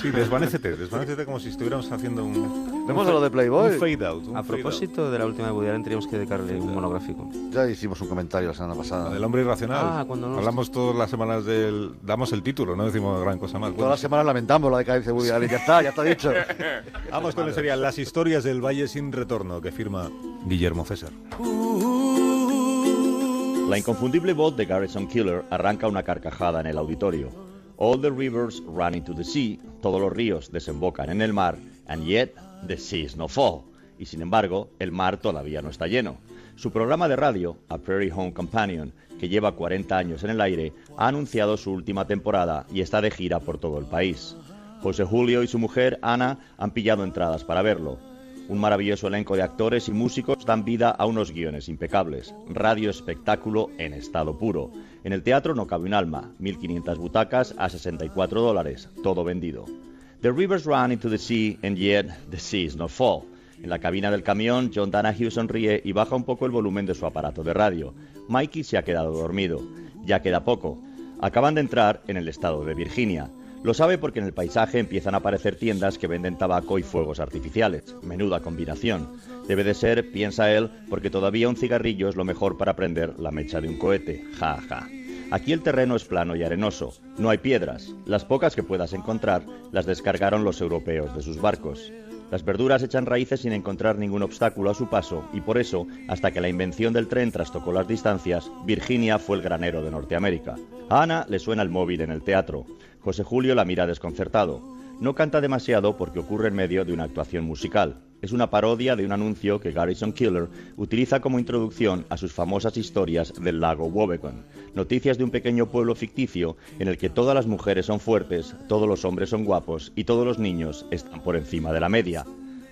Sí, desvanécete, desvanécete como si estuviéramos haciendo un... Vemos lo de Playboy. Un fade out. un A fade propósito de la última de Woody Allen, teníamos que dedicarle un monográfico. Ya hicimos un comentario la semana out. pasada. Del hombre irracional. Ah, cuando nos- Hablamos todas las semanas del... Damos el título, no decimos gran cosa más. Todas Bueno, las semanas lamentamos la decadencia de Woody Allen. Ya está, ya está dicho. Vamos con el serial Las historias del Valle sin retorno que firma Guillermo César. La inconfundible voz de Garrison Killer arranca una carcajada en el auditorio. All the rivers run into the sea, todos los ríos desembocan en el mar, and yet the seas no fall. Y sin embargo, el mar todavía no está lleno. Su programa de radio, A Prairie Home Companion, que lleva 40 años en el aire, ha anunciado su última temporada y está de gira por todo el país. José Julio y su mujer, Ana, han pillado entradas para verlo. Un maravilloso elenco de actores y músicos dan vida a unos guiones impecables. Radio espectáculo en estado puro. En el teatro no cabe un alma. 1.500 butacas a 64 dólares. Todo vendido. The rivers run into the sea and yet the seas no fall. En la cabina del camión, John Danahue sonríe y baja un poco el volumen de su aparato de radio. Mikey se ha quedado dormido. Ya queda poco. Acaban de entrar en el estado de Virginia. Lo sabe porque en el paisaje empiezan a aparecer tiendas que venden tabaco y fuegos artificiales. Menuda combinación. Debe de ser, piensa él, porque todavía un cigarrillo es lo mejor para prender la mecha de un cohete. Ja, ja. Aquí el terreno es plano y arenoso. No hay piedras. Las pocas que puedas encontrar las descargaron los europeos de sus barcos. Las verduras echan raíces sin encontrar ningún obstáculo a su paso y por eso, hasta que la invención del tren trastocó las distancias, Virginia fue el granero de Norteamérica. A Ana le suena el móvil en el teatro. José Julio la mira desconcertado. No canta demasiado porque ocurre en medio de una actuación musical. Es una parodia de un anuncio que Garrison Killer utiliza como introducción a sus famosas historias del lago Wobegon. Noticias de un pequeño pueblo ficticio en el que todas las mujeres son fuertes, todos los hombres son guapos y todos los niños están por encima de la media.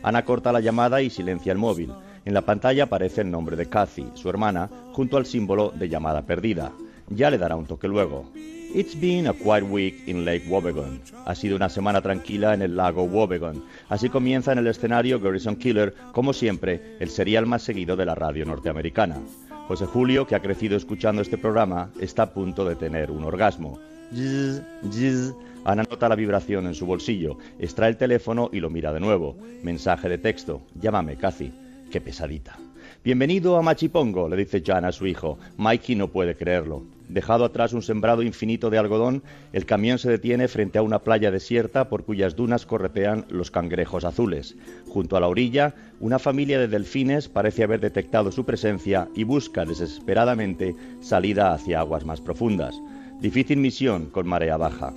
Ana corta la llamada y silencia el móvil. En la pantalla aparece el nombre de Kathy, su hermana, junto al símbolo de llamada perdida. Ya le dará un toque luego. It's been a quiet week in Lake Wobegon. Ha sido una semana tranquila en el lago Wobegon. Así comienza en el escenario Garrison Killer, como siempre, el serial más seguido de la radio norteamericana. José Julio, que ha crecido escuchando este programa, está a punto de tener un orgasmo. Zzz, zzz. Ana nota la vibración en su bolsillo, extrae el teléfono y lo mira de nuevo. Mensaje de texto. Llámame, Cathy. Qué pesadita. Bienvenido a Machipongo, le dice Jan a su hijo. Mikey no puede creerlo. Dejado atrás un sembrado infinito de algodón, el camión se detiene frente a una playa desierta por cuyas dunas corretean los cangrejos azules. Junto a la orilla, una familia de delfines parece haber detectado su presencia y busca desesperadamente salida hacia aguas más profundas. Difícil misión con marea baja.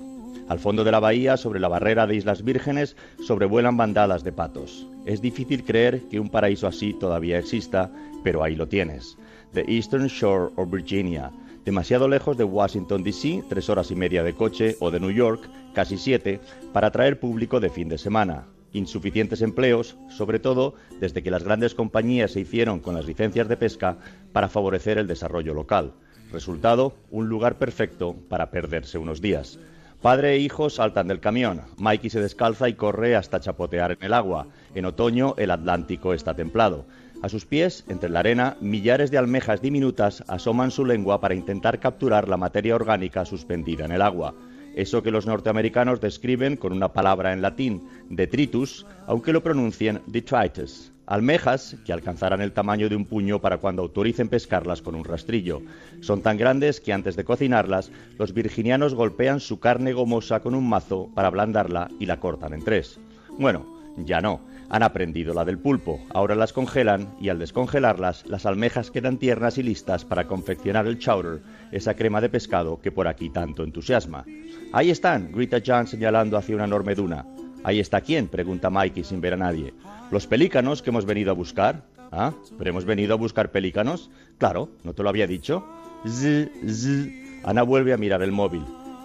Al fondo de la bahía, sobre la barrera de Islas Vírgenes, sobrevuelan bandadas de patos. Es difícil creer que un paraíso así todavía exista, pero ahí lo tienes. The Eastern Shore of Virginia, demasiado lejos de Washington, D.C., tres horas y media de coche, o de New York, casi siete, para atraer público de fin de semana. Insuficientes empleos, sobre todo desde que las grandes compañías se hicieron con las licencias de pesca para favorecer el desarrollo local. Resultado, un lugar perfecto para perderse unos días. Padre e hijo saltan del camión. Mikey se descalza y corre hasta chapotear en el agua. En otoño el Atlántico está templado. A sus pies, entre la arena, millares de almejas diminutas asoman su lengua para intentar capturar la materia orgánica suspendida en el agua. Eso que los norteamericanos describen con una palabra en latín, detritus, aunque lo pronuncien detritus. Almejas que alcanzarán el tamaño de un puño para cuando autoricen pescarlas con un rastrillo. Son tan grandes que antes de cocinarlas, los virginianos golpean su carne gomosa con un mazo para ablandarla y la cortan en tres. Bueno, ya no. Han aprendido la del pulpo. Ahora las congelan y al descongelarlas, las almejas quedan tiernas y listas para confeccionar el chowder, esa crema de pescado que por aquí tanto entusiasma. Ahí están, grita John señalando hacia una enorme duna. ¿Ahí está quién? pregunta Mikey sin ver a nadie. ¿Los pelícanos que hemos venido a buscar? ¿Ah? ¿Pero hemos venido a buscar pelícanos? Claro, ¿no te lo había dicho? Z, z. Ana vuelve a mirar el móvil.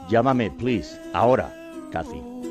Llámame, please. Ahora, Cathy.